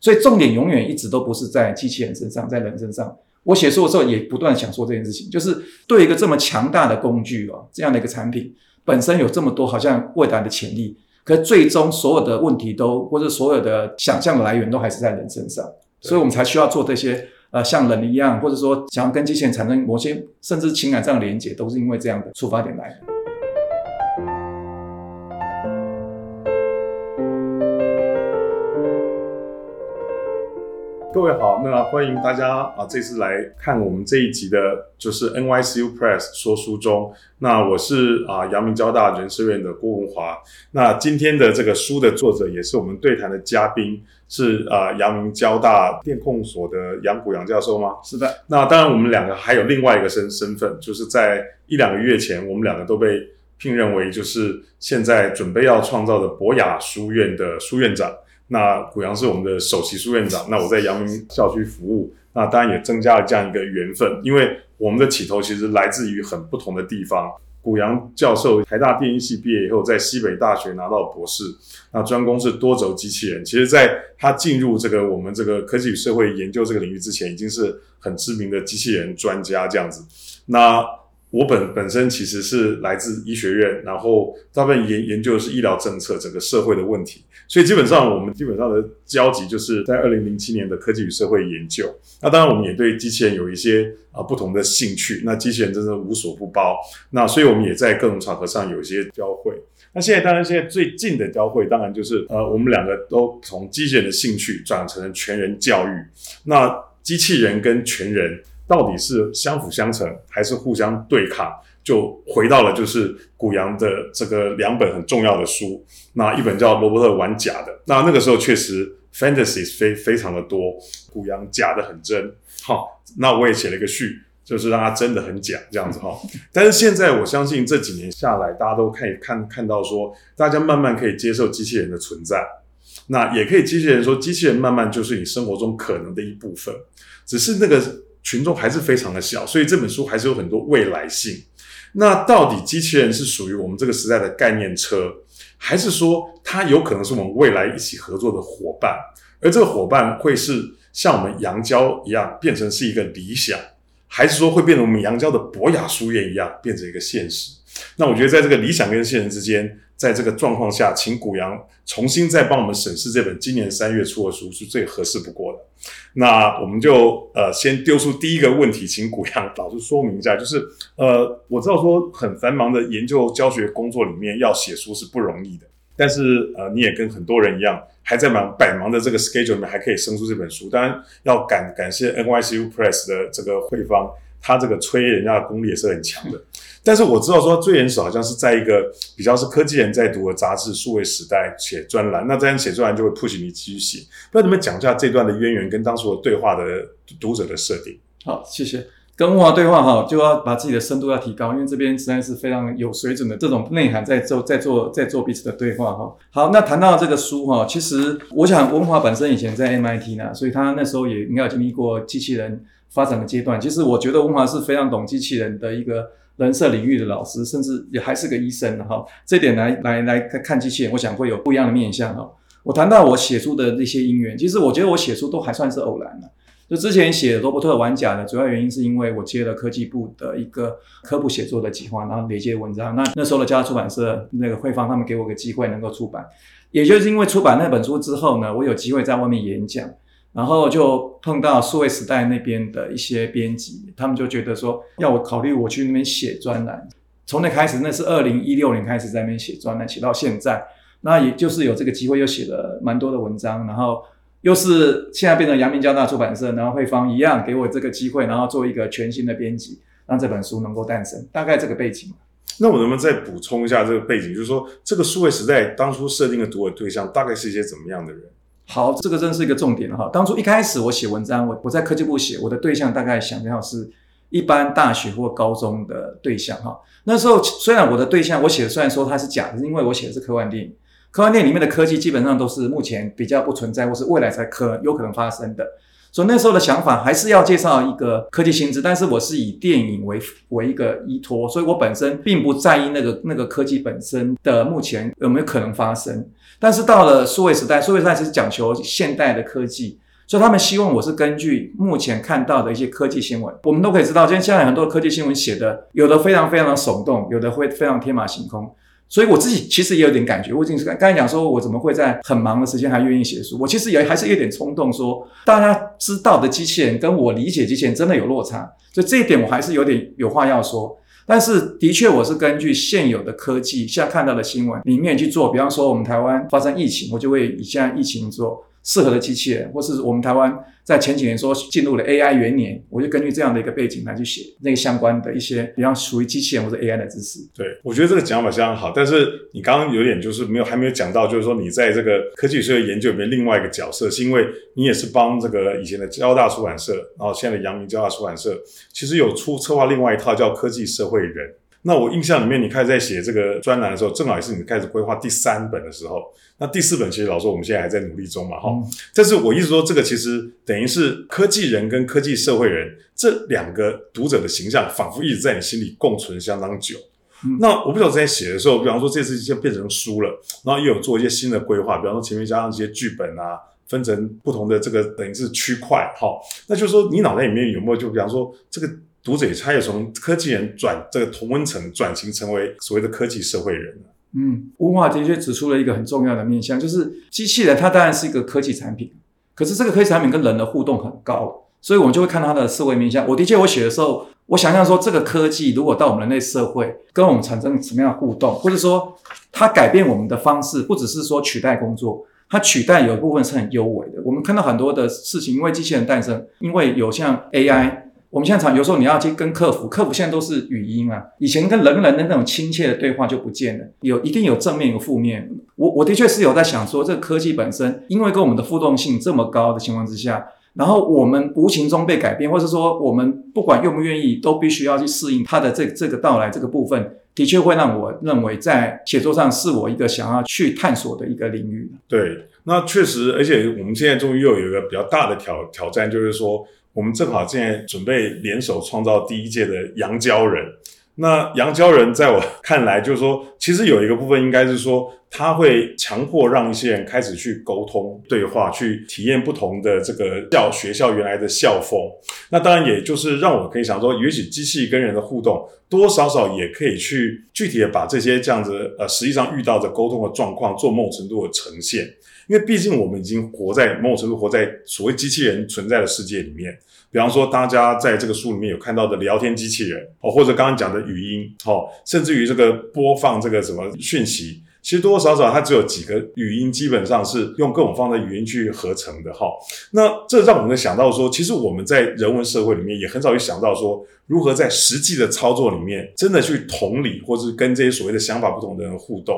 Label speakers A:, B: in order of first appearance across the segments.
A: 所以重点永远一直都不是在机器人身上，在人身上。我写书的时候也不断想说这件事情，就是对一个这么强大的工具哦，这样的一个产品本身有这么多好像未来的潜力，可最终所有的问题都或者所有的想象的来源都还是在人身上，所以我们才需要做这些呃像人一样，或者说想要跟机器人产生某些甚至情感上的连接，都是因为这样的出发点来的。
B: 各位好，那欢迎大家啊，这次来看我们这一集的，就是 NYCU Press 说书中。那我是啊，阳明交大人事院的郭文华。那今天的这个书的作者，也是我们对谈的嘉宾，是啊，阳明交大电控所的杨谷杨教授吗？
A: 是的。
B: 那当然，我们两个还有另外一个身身份，就是在一两个月前，我们两个都被聘任为，就是现在准备要创造的博雅书院的书院长。那古阳是我们的首席书院长，那我在阳明校区服务，那当然也增加了这样一个缘分，因为我们的起头其实来自于很不同的地方。古阳教授台大电机系毕业以后，在西北大学拿到博士，那专攻是多轴机器人。其实，在他进入这个我们这个科技与社会研究这个领域之前，已经是很知名的机器人专家这样子。那我本本身其实是来自医学院，然后大部分研研究的是医疗政策，整个社会的问题。所以基本上我们基本上的交集就是在二零零七年的科技与社会研究。那当然我们也对机器人有一些啊不同的兴趣。那机器人真的无所不包。那所以我们也在各种场合上有一些交汇。那现在当然现在最近的交汇，当然就是呃我们两个都从机器人的兴趣转成了全人教育。那机器人跟全人。到底是相辅相成还是互相对抗？就回到了就是古阳的这个两本很重要的书，那一本叫《罗伯特玩假的》，那那个时候确实 fantasies 非非常的多，古阳假的很真，好，那我也写了一个序，就是让它真的很假这样子 哈。但是现在我相信这几年下来，大家都可以看看到说，大家慢慢可以接受机器人的存在，那也可以机器人说，机器人慢慢就是你生活中可能的一部分，只是那个。群众还是非常的小，所以这本书还是有很多未来性。那到底机器人是属于我们这个时代的概念车，还是说它有可能是我们未来一起合作的伙伴？而这个伙伴会是像我们杨娇一样变成是一个理想，还是说会变成我们杨娇的博雅书院一样变成一个现实？那我觉得在这个理想跟现实之间。在这个状况下，请古阳重新再帮我们审视这本今年三月出的书是最合适不过的。那我们就呃先丢出第一个问题，请古阳老师说明一下，就是呃我知道说很繁忙的研究教学工作里面要写书是不容易的，但是呃你也跟很多人一样，还在忙百忙的这个 schedule 里面还可以生出这本书，当然要感感谢 NYCU Press 的这个会方。他这个催人家的功力也是很强的，但是我知道说最原始好像是在一个比较是科技人在读的杂志《数位时代》写专栏，那这样写专栏就会 push 你继续写。不知道你们讲一下这段的渊源跟当时的对话的读者的设定。
A: 好，谢谢。跟文化对话哈，就要把自己的深度要提高，因为这边实在是非常有水准的这种内涵在做，在做，在做彼此的对话哈。好，那谈到这个书哈，其实我想文华本身以前在 MIT 呢，所以他那时候也应该有经历过机器人。发展的阶段，其实我觉得文华是非常懂机器人的一个人设领域的老师，甚至也还是个医生哈。这点来来来看机器人，我想会有不一样的面向哈。我谈到我写书的那些因缘，其实我觉得我写书都还算是偶然的。就之前写罗伯特玩假的主要原因是因为我接了科技部的一个科普写作的计划，然后累积文章。那那时候的家出版社那个汇方他们给我个机会能够出版，也就是因为出版那本书之后呢，我有机会在外面演讲。然后就碰到数位时代那边的一些编辑，他们就觉得说要我考虑我去那边写专栏。从那开始，那是二零一六年开始在那边写专栏，写到现在，那也就是有这个机会，又写了蛮多的文章。然后又是现在变成阳明交大出版社，然后汇方一样给我这个机会，然后做一个全新的编辑，让这本书能够诞生。大概这个背景。
B: 那我能不能再补充一下这个背景？就是说，这个数位时代当初设定的读者对象，大概是一些怎么样的人？
A: 好，这个真是一个重点哈。当初一开始我写文章，我我在科技部写，我的对象大概想要是一般大学或高中的对象哈。那时候虽然我的对象我写的虽然说它是假的，因为我写的是科幻电影，科幻电影里面的科技基本上都是目前比较不存在或是未来才可有可能发生的。所以那时候的想法还是要介绍一个科技新知，但是我是以电影为为一个依托，所以我本身并不在意那个那个科技本身的目前有没有可能发生。但是到了数位时代，数位时代其实讲求现代的科技，所以他们希望我是根据目前看到的一些科技新闻，我们都可以知道，今天现在很多科技新闻写的，有的非常非常的耸动，有的会非常天马行空。所以我自己其实也有点感觉，我已经是刚才讲说，我怎么会在很忙的时间还愿意写书？我其实也还是有点冲动，说大家知道的机器人跟我理解机器人真的有落差，所以这一点我还是有点有话要说。但是的确，我是根据现有的科技，现在看到的新闻里面去做，比方说我们台湾发生疫情，我就会以现在疫情做。适合的机器人，或是我们台湾在前几年说进入了 AI 元年，我就根据这样的一个背景来去写那个相关的一些，比方属于机器人或者 AI 的知识。
B: 对，我觉得这个讲法相当好。但是你刚刚有点就是没有还没有讲到，就是说你在这个科技社会研究里面另外一个角色，是因为你也是帮这个以前的交大出版社，然后现在的阳明交大出版社，其实有出策划另外一套叫科技社会人。那我印象里面，你开始在写这个专栏的时候，正好也是你开始规划第三本的时候。那第四本其实老说我们现在还在努力中嘛，哈。但是我一直说，这个其实等于是科技人跟科技社会人这两个读者的形象，仿佛一直在你心里共存相当久。那我不晓得在写的时候，比方说这次就变成书了，然后又有做一些新的规划，比方说前面加上一些剧本啊，分成不同的这个等于是区块，哈。那就是说，你脑袋里面有没有就比方说这个？读者他也从科技人转这个同温层转型成为所谓的科技社会人
A: 嗯，文化的确指出了一个很重要的面向，就是机器人它当然是一个科技产品，可是这个科技产品跟人的互动很高，所以我们就会看它的社会面向。我的确我写的时候，我想象说这个科技如果到我们人类社会跟我们产生什么样的互动，或者说它改变我们的方式，不只是说取代工作，它取代有一部分是很优美的。我们看到很多的事情，因为机器人诞生，因为有像 AI。我们现在常有时候你要去跟客服，客服现在都是语音啊。以前跟人人的那种亲切的对话就不见了，有一定有正面有负面。我我的确是有在想说，这个科技本身，因为跟我们的互动性这么高的情况之下，然后我们无形中被改变，或者说我们不管愿不愿意，都必须要去适应它的这这个到来这个部分，的确会让我认为在写作上是我一个想要去探索的一个领域。
B: 对，那确实，而且我们现在终于又有一个比较大的挑挑战，就是说。我们正好现在准备联手创造第一届的杨胶人。那杨胶人在我看来，就是说，其实有一个部分应该是说，他会强迫让一些人开始去沟通、对话，去体验不同的这个校学校原来的校风。那当然，也就是让我可以想说，也许机器跟人的互动，多多少少也可以去具体的把这些这样子呃，实际上遇到的沟通的状况，做某种程度的呈现。因为毕竟我们已经活在某种程度活在所谓机器人存在的世界里面，比方说大家在这个书里面有看到的聊天机器人哦，或者刚刚讲的语音哦，甚至于这个播放这个什么讯息。其实多多少少，它只有几个语音，基本上是用各种方的语音去合成的哈。那这让我们想到说，其实我们在人文社会里面也很少去想到说，如何在实际的操作里面，真的去同理，或是跟这些所谓的想法不同的人互动。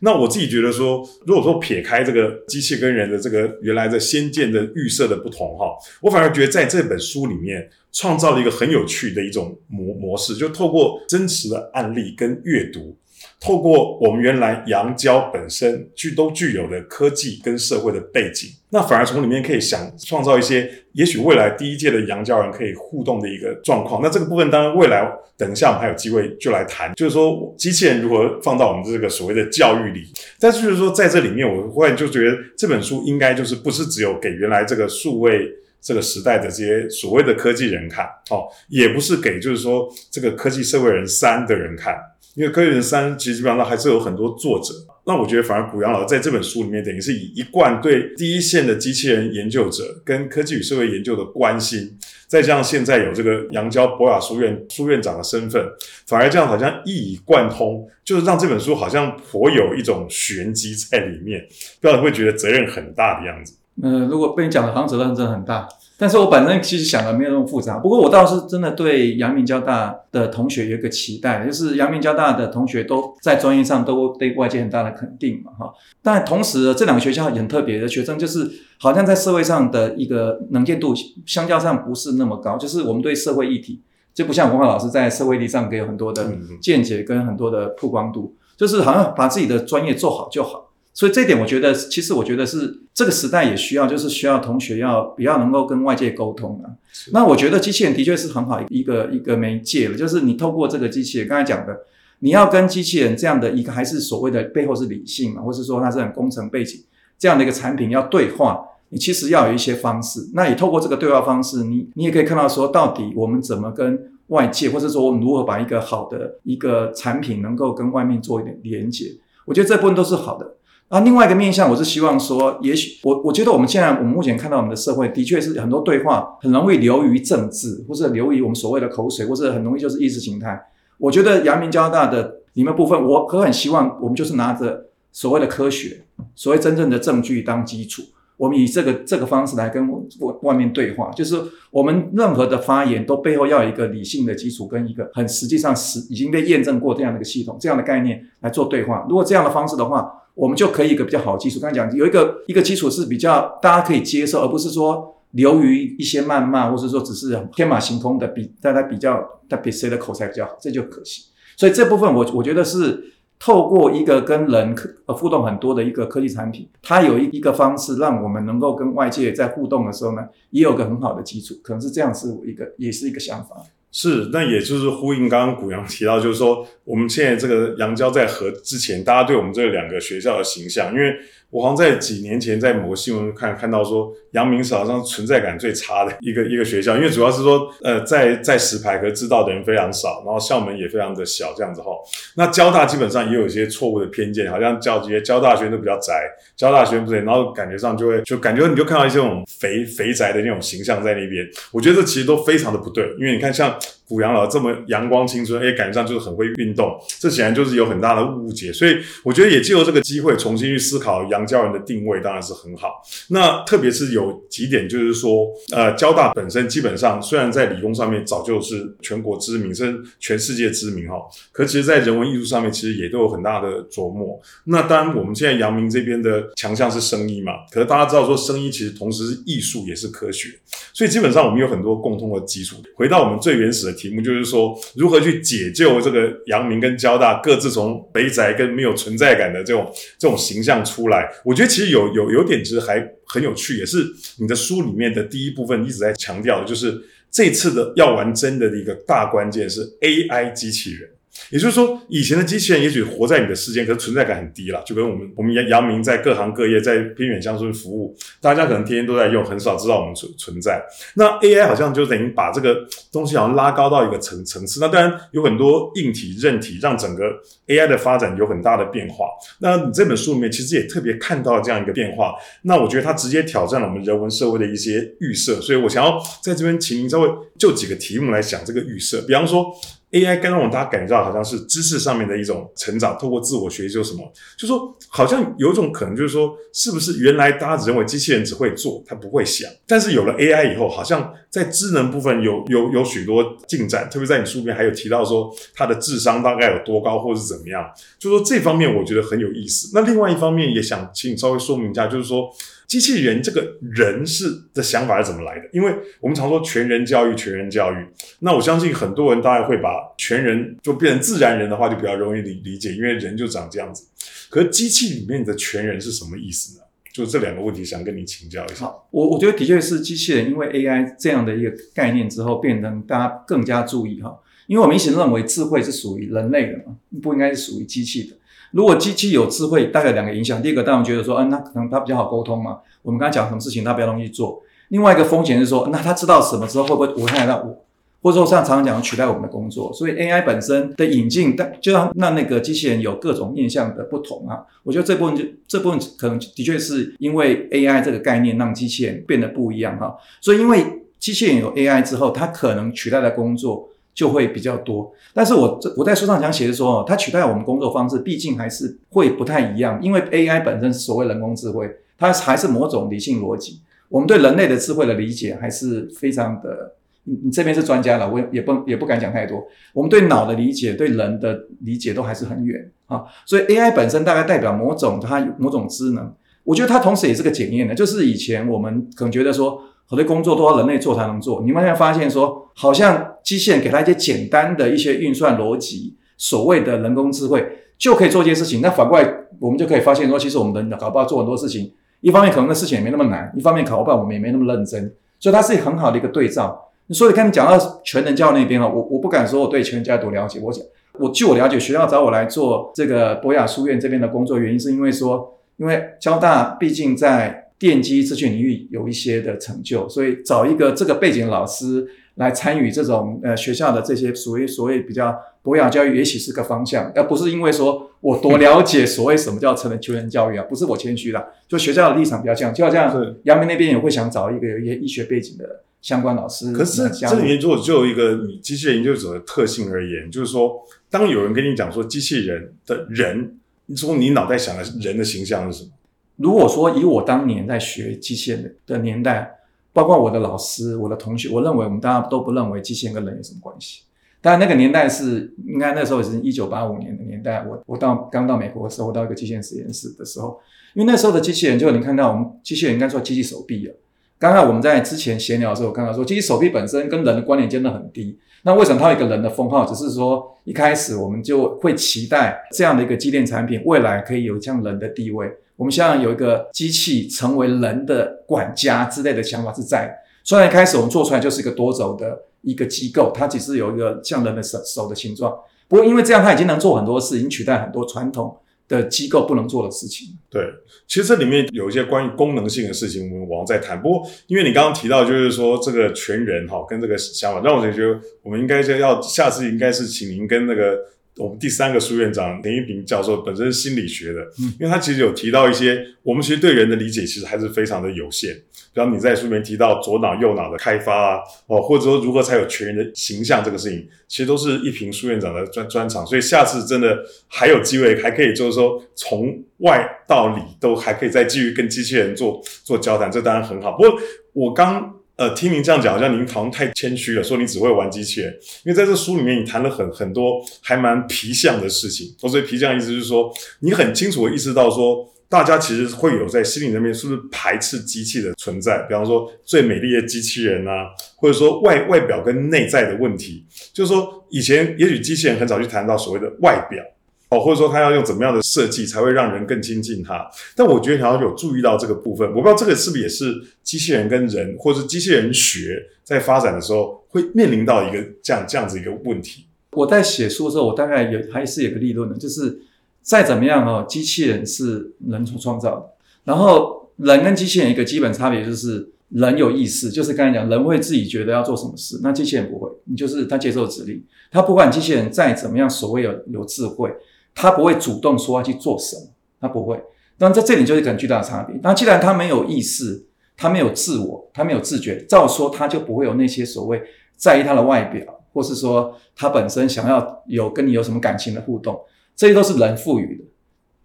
B: 那我自己觉得说，如果说撇开这个机器跟人的这个原来的先见的预设的不同哈，我反而觉得在这本书里面创造了一个很有趣的一种模模式，就透过真实的案例跟阅读。透过我们原来阳胶本身具都具有的科技跟社会的背景，那反而从里面可以想创造一些，也许未来第一届的阳胶人可以互动的一个状况。那这个部分当然未来等一下我们还有机会就来谈，就是说机器人如何放到我们这个所谓的教育里。但是就是说在这里面，我忽然就觉得这本书应该就是不是只有给原来这个数位这个时代的这些所谓的科技人看，哦，也不是给就是说这个科技社会人三的人看。因为《科学人三》其实基本上还是有很多作者，那我觉得反而古阳老师在这本书里面，等于是以一贯对第一线的机器人研究者跟科技与社会研究的关心，再加上现在有这个杨娇博雅书院书院长的身份，反而这样好像一以贯通，就是让这本书好像颇有一种玄机在里面，不然会觉得责任很大的样子。
A: 嗯，如果被你讲的，好像责任真的很大。但是我本身其实想的没有那么复杂，不过我倒是真的对阳明交大的同学有一个期待，就是阳明交大的同学都在专业上都对外界很大的肯定嘛，哈。但同时这两个学校很特别的学生，就是好像在社会上的一个能见度相较上不是那么高，就是我们对社会议题就不像文化老师在社会议题上给有很多的见解跟很多的曝光度，就是好像把自己的专业做好就好。所以这一点，我觉得其实我觉得是这个时代也需要，就是需要同学要比较能够跟外界沟通啊。那我觉得机器人的确是很好一个一个媒介了，就是你透过这个机器人，刚才讲的，你要跟机器人这样的一个，还是所谓的背后是理性嘛，或是说它是很工程背景这样的一个产品要对话，你其实要有一些方式。那也透过这个对话方式，你你也可以看到说，到底我们怎么跟外界，或者说我们如何把一个好的一个产品能够跟外面做一点连接。我觉得这部分都是好的。啊，另外一个面向，我是希望说，也许我我觉得我们现在我们目前看到我们的社会，的确是很多对话很容易流于政治，或者流于我们所谓的口水，或者很容易就是意识形态。我觉得阳明交大的里面部分，我可很希望我们就是拿着所谓的科学，所谓真正的证据当基础，我们以这个这个方式来跟外外面对话，就是我们任何的发言都背后要有一个理性的基础，跟一个很实际上实已经被验证过这样的一个系统，这样的概念来做对话。如果这样的方式的话，我们就可以一个比较好的基础。刚才讲有一个一个基础是比较大家可以接受，而不是说。流于一些谩骂，或者说只是天马行空的比，大家比较，他比谁的口才比较好，这就可惜。所以这部分我我觉得是透过一个跟人呃互动很多的一个科技产品，它有一一个方式让我们能够跟外界在互动的时候呢，也有个很好的基础，可能是这样，是一个也是一个想法。
B: 是，那也就是呼应刚刚古阳提到，就是说我们现在这个杨娇在和之前，大家对我们这两个学校的形象，因为。我好像在几年前在某个新闻看看到说，阳明是好像存在感最差的一个一个学校，因为主要是说，呃，在在石牌和知道的人非常少，然后校门也非常的小，这样子哈。那交大基本上也有一些错误的偏见，好像教这些交大学都比较宅，交大学生不对，然后感觉上就会就感觉你就看到一些那种肥肥宅的那种形象在那边。我觉得这其实都非常的不对，因为你看像古阳老这么阳光青春，哎，感觉上就是很会运动，这显然就是有很大的误解。所以我觉得也借由这个机会重新去思考杨。教人的定位当然是很好，那特别是有几点，就是说，呃，交大本身基本上虽然在理工上面早就是全国知名，甚至全世界知名哈，可其实在人文艺术上面其实也都有很大的琢磨。那当然，我们现在阳明这边的强项是声医嘛，可是大家知道说，声医其实同时是艺术也是科学，所以基本上我们有很多共通的基础。回到我们最原始题目，就是说如何去解救这个阳明跟交大各自从北宅跟没有存在感的这种这种形象出来。我觉得其实有有有点其实还很有趣，也是你的书里面的第一部分一直在强调的，就是这次的要玩真的一个大关键是 AI 机器人。也就是说，以前的机器人也许活在你的世界，可是存在感很低了。就跟我们我们杨明在各行各业在偏远乡村服务，大家可能天天都在用，很少知道我们存存在。那 AI 好像就等于把这个东西好像拉高到一个层层次。那当然有很多硬体、韧体，让整个 AI 的发展有很大的变化。那你这本书里面其实也特别看到这样一个变化。那我觉得它直接挑战了我们人文社会的一些预设。所以我想要在这边请您稍微就几个题目来讲这个预设，比方说。AI 刚刚我大家感觉到好像是知识上面的一种成长，透过自我学习就什么，就说好像有一种可能就是说，是不是原来大家只认为机器人只会做，它不会想，但是有了 AI 以后，好像在智能部分有有有许多进展，特别在你书里面还有提到说它的智商大概有多高或是怎么样，就说这方面我觉得很有意思。那另外一方面也想请你稍微说明一下，就是说。机器人这个人是的想法是怎么来的？因为我们常说全人教育，全人教育。那我相信很多人大概会把全人就变成自然人的话，就比较容易理理解，因为人就长这样子。可是机器里面的全人是什么意思呢？就这两个问题，想跟你请教一下。
A: 我我觉得的确是机器人，因为 AI 这样的一个概念之后，变成大家更加注意哈。因为我们一直认为智慧是属于人类的嘛，不应该是属于机器的。如果机器有智慧，大概两个影响。第一个，当然觉得说，嗯，那可能它比较好沟通嘛。我们刚才讲什么事情，它比较容易做。另外一个风险是说，那它知道什么之后，会不会危害到我？或者说，像常常讲取代我们的工作。所以 AI 本身的引进，但就让让那个机器人有各种面向的不同啊。我觉得这部分就这部分可能的确是因为 AI 这个概念让机器人变得不一样哈。所以因为机器人有 AI 之后，它可能取代的工作。就会比较多，但是我这我在书上讲写的说，它取代我们工作方式，毕竟还是会不太一样，因为 AI 本身所谓人工智慧，它还是某种理性逻辑。我们对人类的智慧的理解还是非常的，你你这边是专家了，我也不也不敢讲太多。我们对脑的理解，对人的理解都还是很远啊，所以 AI 本身大概代表某种它某种智能，我觉得它同时也是个检验的，就是以前我们可能觉得说。很多工作都要人类做才能做，你们现发现说，好像机器人给他一些简单的一些运算逻辑，所谓的人工智慧就可以做一件事情。那反过来，我们就可以发现说，其实我们的搞不好做很多事情，一方面可能那事情也没那么难，一方面搞不好我们也没那么认真，所以它是很好的一个对照。所以，跟你讲到全能教那边啊，我我不敢说我对全能教多了解，我讲我据我了解，学校找我来做这个博雅书院这边的工作，原因是因为说，因为交大毕竟在电机资讯领域有一些的成就，所以找一个这个背景的老师来参与这种呃学校的这些所谓所谓比较博雅教育，也许是个方向，而不是因为说我多了解所谓什么叫成人求人教育啊，不是我谦虚啦，就学校的立场比较这样，就好像
B: 是
A: 阳明那边也会想找一个有一些医学背景的相关老师，
B: 可是这里面如果就一个你机器人研究者的特性而言，就是说，当有人跟你讲说机器人的人，你说你脑袋想的人的形象是什么？
A: 如果说以我当年在学机器人的年代，包括我的老师、我的同学，我认为我们大家都不认为机器人跟人有什么关系。当然，那个年代是应该那时候也是一九八五年的年代。我我到刚到美国的时候，我到一个机械实验室的时候，因为那时候的机器人，就你看到我们机器人应该说机器手臂啊。刚才我们在之前闲聊的时候，我看到说，机器手臂本身跟人的关联真的很低。那为什么它有一个人的封号？只是说一开始我们就会期待这样的一个机电产品，未来可以有像人的地位。我们希望有一个机器成为人的管家之类的想法是在。虽然一开始我们做出来就是一个多轴的一个机构，它只是有一个像人的手手的形状。不过因为这样，它已经能做很多事，已经取代很多传统的机构不能做的事情。
B: 对，其实这里面有一些关于功能性的事情，我们往后再谈。不过，因为你刚刚提到，就是说这个全人哈，跟这个想法，让我就觉得我们应该就要下次应该是请您跟那个我们第三个书院长林一平教授，本身是心理学的，因为他其实有提到一些，我们其实对人的理解其实还是非常的有限。比方你在书里面提到左脑右脑的开发啊，哦，或者说如何才有全人的形象这个事情，其实都是一平书院长的专专长。所以下次真的还有机会，还可以就是说从外到里都还可以再继续跟机器人做做交谈，这当然很好。不过我刚呃听您这样讲，好像您好像太谦虚了，说你只会玩机器人。因为在这书里面，你谈了很很多还蛮皮相的事情。所以皮相意思就是说，你很清楚的意识到说。大家其实会有在心理那边是不是排斥机器的存在？比方说最美丽的机器人啊，或者说外外表跟内在的问题，就是说以前也许机器人很少去谈到所谓的外表哦，或者说它要用怎么样的设计才会让人更亲近它。但我觉得你好像有注意到这个部分，我不知道这个是不是也是机器人跟人，或者是机器人学在发展的时候会面临到一个这样这样子一个问题。
A: 我在写书的时候，我大概有还是有个立论的，就是。再怎么样哦，机器人是人所创造的。然后人跟机器人一个基本差别就是，人有意识，就是刚才讲，人会自己觉得要做什么事，那机器人不会。你就是他接受指令，他不管机器人再怎么样，所谓有有智慧，他不会主动说要去做什么，他不会。但在这里就是很巨大的差别。那既然他没有意识，他没有自我，他没有自觉，照说他就不会有那些所谓在意他的外表，或是说他本身想要有跟你有什么感情的互动。这些都是人赋予的，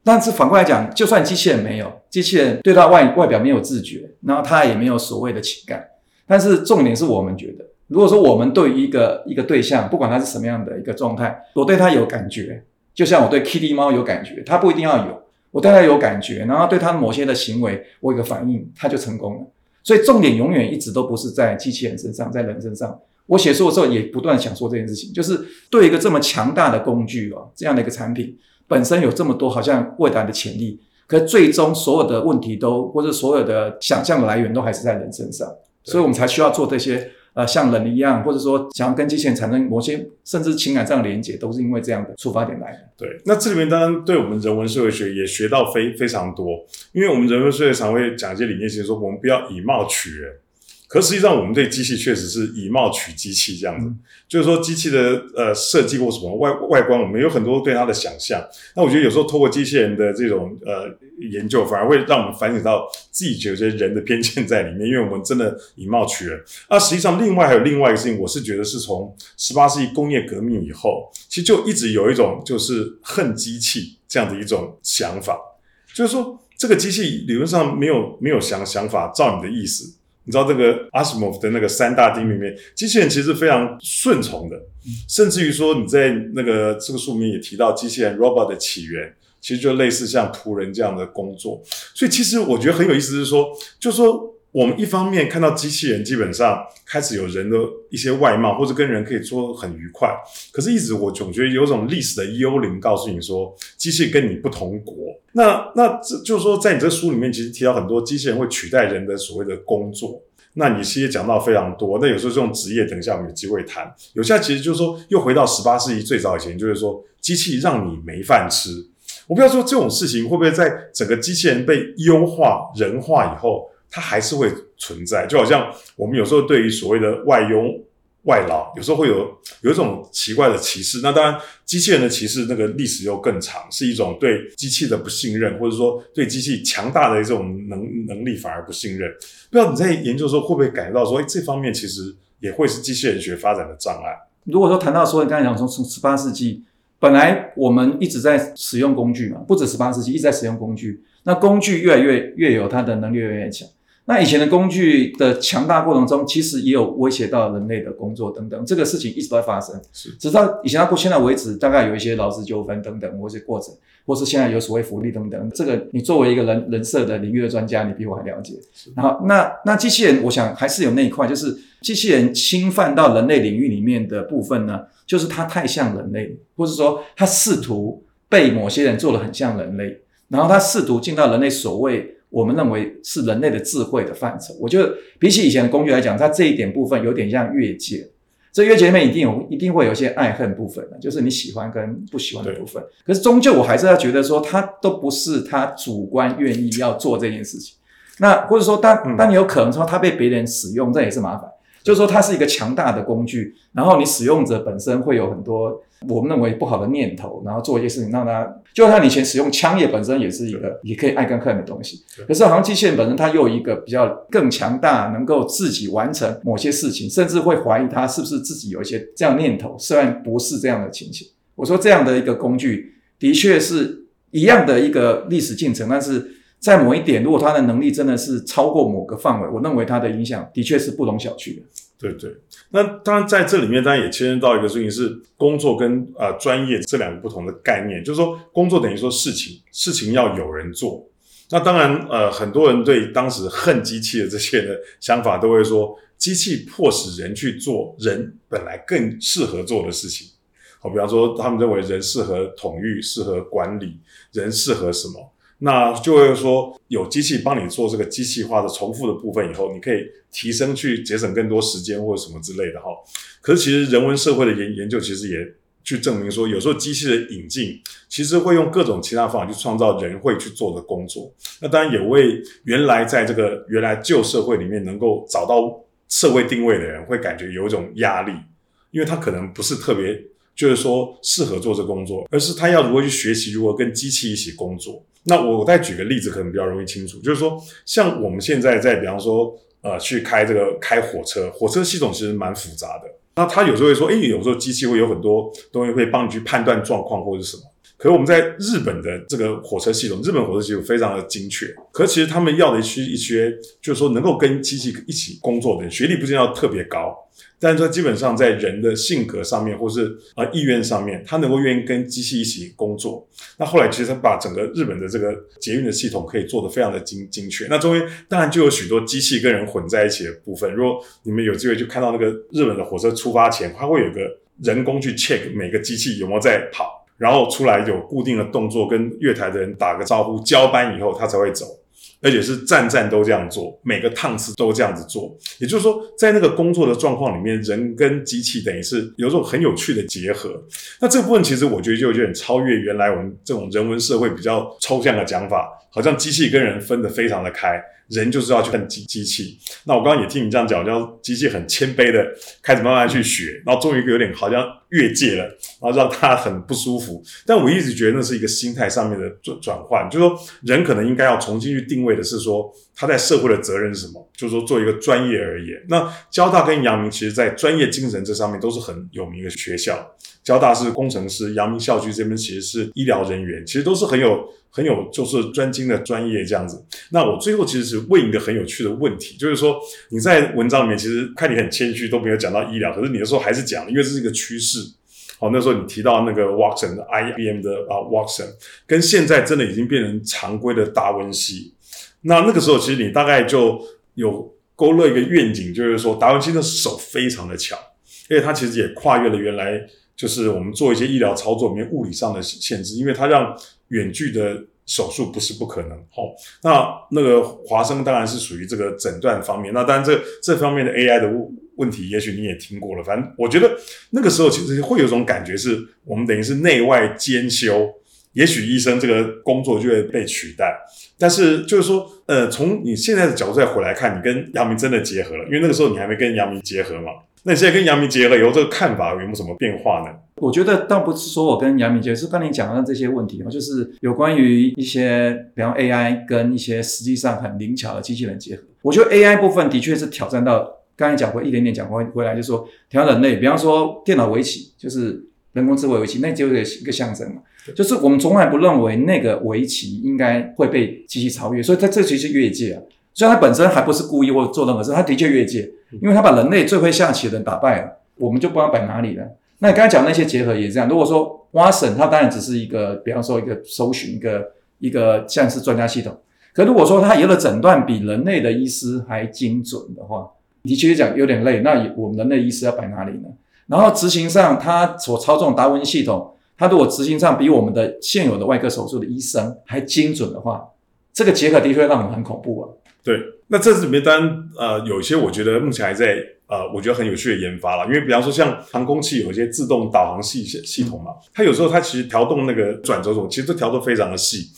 A: 但是反过来讲，就算机器人没有，机器人对他外外表没有自觉，然后他也没有所谓的情感。但是重点是我们觉得，如果说我们对于一个一个对象，不管他是什么样的一个状态，我对他有感觉，就像我对 Kitty 猫有感觉，它不一定要有，我对它有感觉，然后对它某些的行为我有个反应，它就成功了。所以重点永远一直都不是在机器人身上，在人身上。我写书的时候也不断想说这件事情，就是对一个这么强大的工具哦，这样的一个产品本身有这么多好像未来的潜力，可最终所有的问题都或者所有的想象的来源都还是在人身上，所以我们才需要做这些呃像人一样，或者说想要跟机器人产生某些甚至情感上的连接，都是因为这样的出发点来的。
B: 对，那这里面当然对我们人文社会学也学到非非常多，因为我们人文社会常会讲一些理念，其实说我们不要以貌取人。可实际上，我们对机器确实是以貌取机器这样子，就是说机器的呃设计或什么外外观，我们有很多对它的想象。那我觉得有时候透过机器人的这种呃研究，反而会让我们反省到自己觉得人的偏见在里面，因为我们真的以貌取人。那实际上，另外还有另外一个事情，我是觉得是从十八世纪工业革命以后，其实就一直有一种就是恨机器这样的一种想法，就是说这个机器理论上没有没有想想法，照你的意思。你知道这个阿西莫夫的那个三大定律里面，机器人其实非常顺从的，甚至于说你在那个这个书里面也提到，机器人 robot 的起源其实就类似像仆人这样的工作。所以其实我觉得很有意思，是说，就说。我们一方面看到机器人基本上开始有人的一些外貌，或者跟人可以说很愉快，可是，一直我总觉得有种历史的幽灵告诉你说，机器跟你不同国。那那这就是说，在你这书里面，其实提到很多机器人会取代人的所谓的工作。那你其实也讲到非常多。那有时候这种职业，等一下我们有机会谈。有些其实就是说，又回到十八世纪最早以前，就是说机器让你没饭吃。我不要说这种事情会不会在整个机器人被优化、人化以后，它还是会存在。就好像我们有时候对于所谓的外佣。外劳有时候会有有一种奇怪的歧视，那当然机器人的歧视那个历史又更长，是一种对机器的不信任，或者说对机器强大的这种能能力反而不信任。不知道你在研究的时候会不会感觉到说，哎，这方面其实也会是机器人学发展的障碍。
A: 如果说谈到说，你刚才讲从从十八世纪，本来我们一直在使用工具嘛，不止十八世纪一直在使用工具，那工具越来越越有它的能力越来越强。那以前的工具的强大过程中，其实也有威胁到人类的工作等等，这个事情一直都在发生。
B: 是，
A: 直到以前到现在为止，大概有一些劳资纠纷等等，或是过程，或是现在有所谓福利等等。这个你作为一个人人设的领域的专家，你比我还了解。然后，那那机器人，我想还是有那一块，就是机器人侵犯到人类领域里面的部分呢，就是它太像人类，或是说它试图被某些人做的很像人类，然后它试图进到人类所谓。我们认为是人类的智慧的范畴。我觉得比起以前的工具来讲，它这一点部分有点像越界。这越界里面一定有，一定会有一些爱恨部分的，就是你喜欢跟不喜欢的部分。可是终究我还是要觉得说，它都不是他主观愿意要做这件事情。那或者说，当当你有可能说他被别人使用，这也是麻烦。就是说，它是一个强大的工具，然后你使用者本身会有很多我们认为不好的念头，然后做一些事情让他，就像你以前使用枪叶本身也是一个也可以爱跟恨的东西。可是好像机器人本身它又有一个比较更强大，能够自己完成某些事情，甚至会怀疑它是不是自己有一些这样念头，虽然不是这样的情形。我说这样的一个工具的确是一样的一个历史进程，但是。在某一点，如果他的能力真的是超过某个范围，我认为他的影响的确是不容小觑的。
B: 对对，那当然在这里面，当然也牵涉到一个事情是工作跟呃专业这两个不同的概念。就是说，工作等于说事情，事情要有人做。那当然，呃，很多人对当时恨机器的这些的想法，都会说，机器迫使人去做人本来更适合做的事情。好，比方说，他们认为人适合统御，适合管理，人适合什么？那就会说，有机器帮你做这个机器化的重复的部分以后，你可以提升去节省更多时间或者什么之类的哈。可是其实人文社会的研研究其实也去证明说，有时候机器的引进其实会用各种其他方法去创造人会去做的工作。那当然也为原来在这个原来旧社会里面能够找到社会定位的人会感觉有一种压力，因为他可能不是特别就是说适合做这工作，而是他要如何去学习如何跟机器一起工作。那我再举个例子，可能比较容易清楚，就是说，像我们现在在，比方说，呃，去开这个开火车，火车系统其实蛮复杂的。那他有时候会说，哎，有时候机器会有很多东西会帮你去判断状况或者是什么。可是我们在日本的这个火车系统，日本火车系统非常的精确。可其实他们要的是一些，就是说能够跟机器一起工作的人，学历不一定要特别高。但是说，基本上在人的性格上面，或是啊意愿上面，他能够愿意跟机器一起工作。那后来其实他把整个日本的这个捷运的系统可以做得非常的精精确。那中间当然就有许多机器跟人混在一起的部分。如果你们有机会去看到那个日本的火车出发前，它会有个人工去 check 每个机器有没有在跑，然后出来有固定的动作，跟月台的人打个招呼，交班以后他才会走。而且是站站都这样做，每个趟次都这样子做。也就是说，在那个工作的状况里面，人跟机器等于是有种很有趣的结合。那这部分其实我觉得就有点超越原来我们这种人文社会比较抽象的讲法，好像机器跟人分得非常的开。人就是要去恨机机器，那我刚刚也听你这样讲，叫机器很谦卑的开始慢慢去学，然后终于有点好像越界了，然后让他很不舒服。但我一直觉得那是一个心态上面的转转换，就是说人可能应该要重新去定位的是说他在社会的责任是什么，就是说做一个专业而言。那交大跟阳明其实在专业精神这上面都是很有名的学校，交大是工程师，阳明校区这边其实是医疗人员，其实都是很有。很有就是专精的专业这样子，那我最后其实是问一个很有趣的问题，就是说你在文章里面其实看你很谦虚，都没有讲到医疗，可是你的时候还是讲，因为这是一个趋势。好，那时候你提到那个 Watson，IBM 的啊 Watson，跟现在真的已经变成常规的达文西。那那个时候其实你大概就有勾勒一个愿景，就是说达文西的手非常的巧，因为他其实也跨越了原来就是我们做一些医疗操作里面物理上的限制，因为他让远距的手术不是不可能。好，那那个华生当然是属于这个诊断方面。那当然这这方面的 AI 的问问题，也许你也听过了。反正我觉得那个时候其实会有种感觉，是我们等于是内外兼修。也许医生这个工作就会被取代，但是就是说，呃，从你现在的角度再回来看，你跟杨明真的结合了，因为那个时候你还没跟杨明结合嘛。那你现在跟杨明结合以后，这个看法有没有什么变化呢？
A: 我觉得倒不是说我跟杨明结合，是刚才你讲的这些问题嘛，就是有关于一些，比方 AI 跟一些实际上很灵巧的机器人结合。我觉得 AI 部分的确是挑战到刚才讲过一点点讲过回来，就是说挑战人类，比方说电脑围棋，就是人工智慧围棋，那就是一个象征嘛。就是我们从来不认为那个围棋应该会被机器超越，所以它这其实是越界啊。虽然它本身还不是故意或做任何事，它的确越界，因为它把人类最会下棋的人打败了，我们就不知道摆哪里了。那你刚才讲那些结合也这样。如果说挖省，它当然只是一个，比方说一个搜寻一个一个像是专家系统。可如果说它有的诊断比人类的医师还精准的话，的确讲有点累。那我们人类医师要摆哪里呢？然后执行上，它所操纵达文系统。他如果执行上比我们的现有的外科手术的医生还精准的话，这个结合的确让我们很恐怖啊。
B: 对，那这里面当然呃有一些我觉得目前还在呃我觉得很有趣的研发了，因为比方说像航空器有一些自动导航系系统嘛，它有时候它其实调动那个转轴轴，其实都调得非常的细。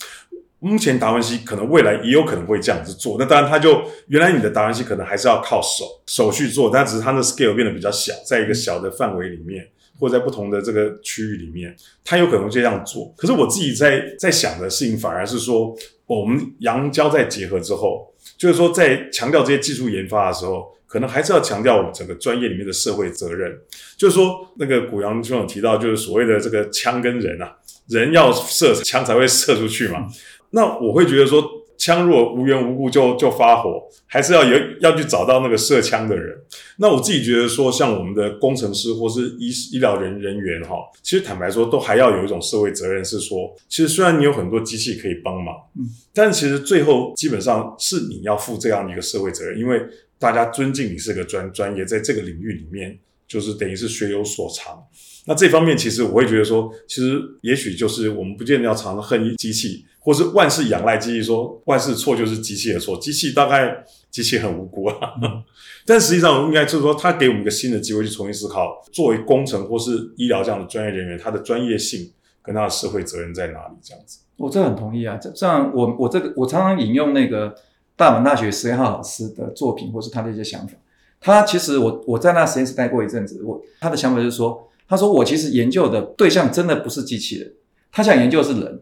B: 目前达文西可能未来也有可能会这样子做，那当然他就原来你的达文西可能还是要靠手手去做，但只是它的 scale 变得比较小，在一个小的范围里面。或在不同的这个区域里面，它有可能这样做。可是我自己在在想的事情，反而是说，我们阳交在结合之后，就是说在强调这些技术研发的时候，可能还是要强调我们整个专业里面的社会责任。就是说，那个古阳兄有提到，就是所谓的这个枪跟人啊，人要射枪才会射出去嘛。那我会觉得说。枪若无缘无故就就发火，还是要有要去找到那个射枪的人。那我自己觉得说，像我们的工程师或是医医疗人人员哈，其实坦白说，都还要有一种社会责任，是说，其实虽然你有很多机器可以帮忙，嗯，但其实最后基本上是你要负这样的一个社会责任，因为大家尊敬你是个专专业，在这个领域里面，就是等于是学有所长。那这方面其实我会觉得说，其实也许就是我们不见得要常常恨机器。或是万事仰赖机器，说万事错就是机器的错，机器大概机器很无辜啊。但实际上应该就是说，他给我们一个新的机会去重新思考，作为工程或是医疗这样的专业人员，他的专业性跟他的社会责任在哪里？这样子，
A: 我这很同意啊。这这样，我我这个我常常引用那个大阪大学实验号老师的作品，或是他的一些想法。他其实我我在那实验室待过一阵子，我他的想法就是说，他说我其实研究的对象真的不是机器人，他想研究的是人。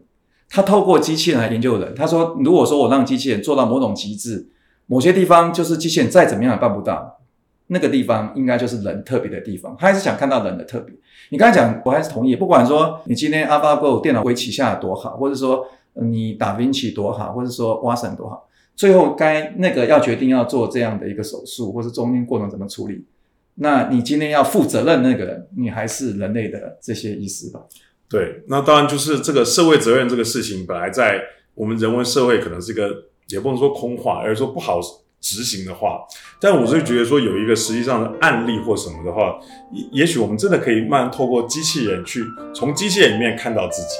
A: 他透过机器人来研究人。他说：“如果说我让机器人做到某种极致，某些地方就是机器人再怎么样也办不到，那个地方应该就是人特别的地方。他还是想看到人的特别。你刚才讲，我还是同意。不管说你今天 AlphaGo 电脑围棋下的多好，或者说你打围棋多好，或者说挖神多好，最后该那个要决定要做这样的一个手术，或是中间过程怎么处理，那你今天要负责任那个人，你还是人类的这些意思吧。”
B: 对，那当然就是这个社会责任这个事情，本来在我们人文社会可能是一个，也不能说空话，而是说不好执行的话。但我是觉得说有一个实际上的案例或什么的话，也也许我们真的可以慢慢透过机器人去从机器人里面看到自己。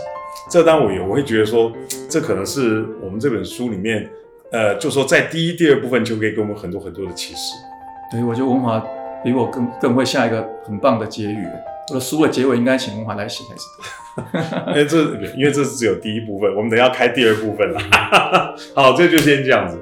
B: 这当然我也我会觉得说，这可能是我们这本书里面，呃，就说在第一、第二部分就可以给我们很多很多的启示。
A: 对，我觉得文华比我更更会下一个很棒的结语。我的书的结尾应该请文华来写才是
B: 因为 这因为这是只有第一部分，我们等下开第二部分了。好，这就先这样子。